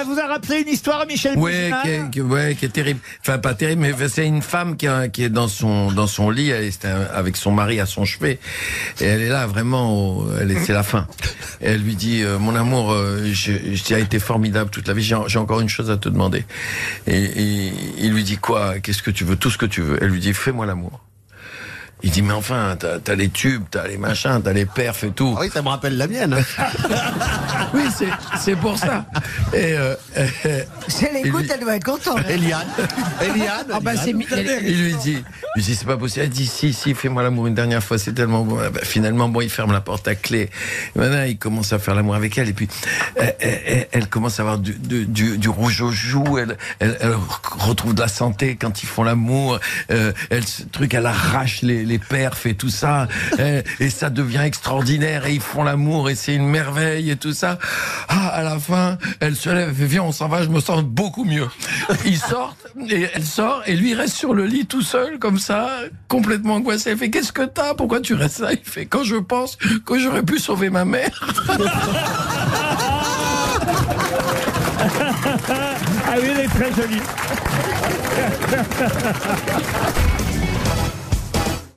Ça vous a rappelé une histoire, Michel Bougenat qui est, qui- ouais, qui est terrible. Enfin, pas terrible, mais c'est une femme qui, a- qui est dans son dans son lit, elle est avec son mari à son chevet, et elle est là vraiment, c'est la fin. Et elle lui dit, euh, mon amour, euh, je, je- tu as été formidable toute la vie. J'ai j'ai encore une chose à te demander. Et, et il lui dit quoi? Qu'est-ce que tu veux? Tout ce que tu veux. Elle lui dit, fais-moi l'amour. Il dit, mais enfin, t'as as les tubes, t'as les machins, t'as les perfs et tout. Ah oui, ça me rappelle la mienne. Oui, c'est c'est pour ça. Et euh, Si elle écoute, elle doit être contente. Eliane. Eliane. Ah bah c'est elle- Il lui dit, il lui dit c'est pas possible. Elle dit si si fais-moi l'amour une dernière fois, c'est tellement bon. Ah bah, finalement bon, il ferme la porte à clé. Et maintenant il commence à faire l'amour avec elle et puis elle, elle- elle commence à avoir du, du, du- du rouge aux joues. Elle, elle, elle retrouve de la santé quand ils font l'amour. Euh, elle ce truc, elle arrache les, les perfs et tout ça. Et, et ça devient extraordinaire et ils font l'amour et c'est une merveille et tout ça. Ah à la fin, elle se lève, fait viens on s'en va, je me sens beaucoup mieux. Ils sortent et elle sort et lui reste sur le lit tout seul comme ça, complètement angoissé. Elle fait qu'est-ce que t'as? Pourquoi tu restes là? Il fait quand je pense que j'aurais pu sauver ma mère. Ah oui, elle est très jolie.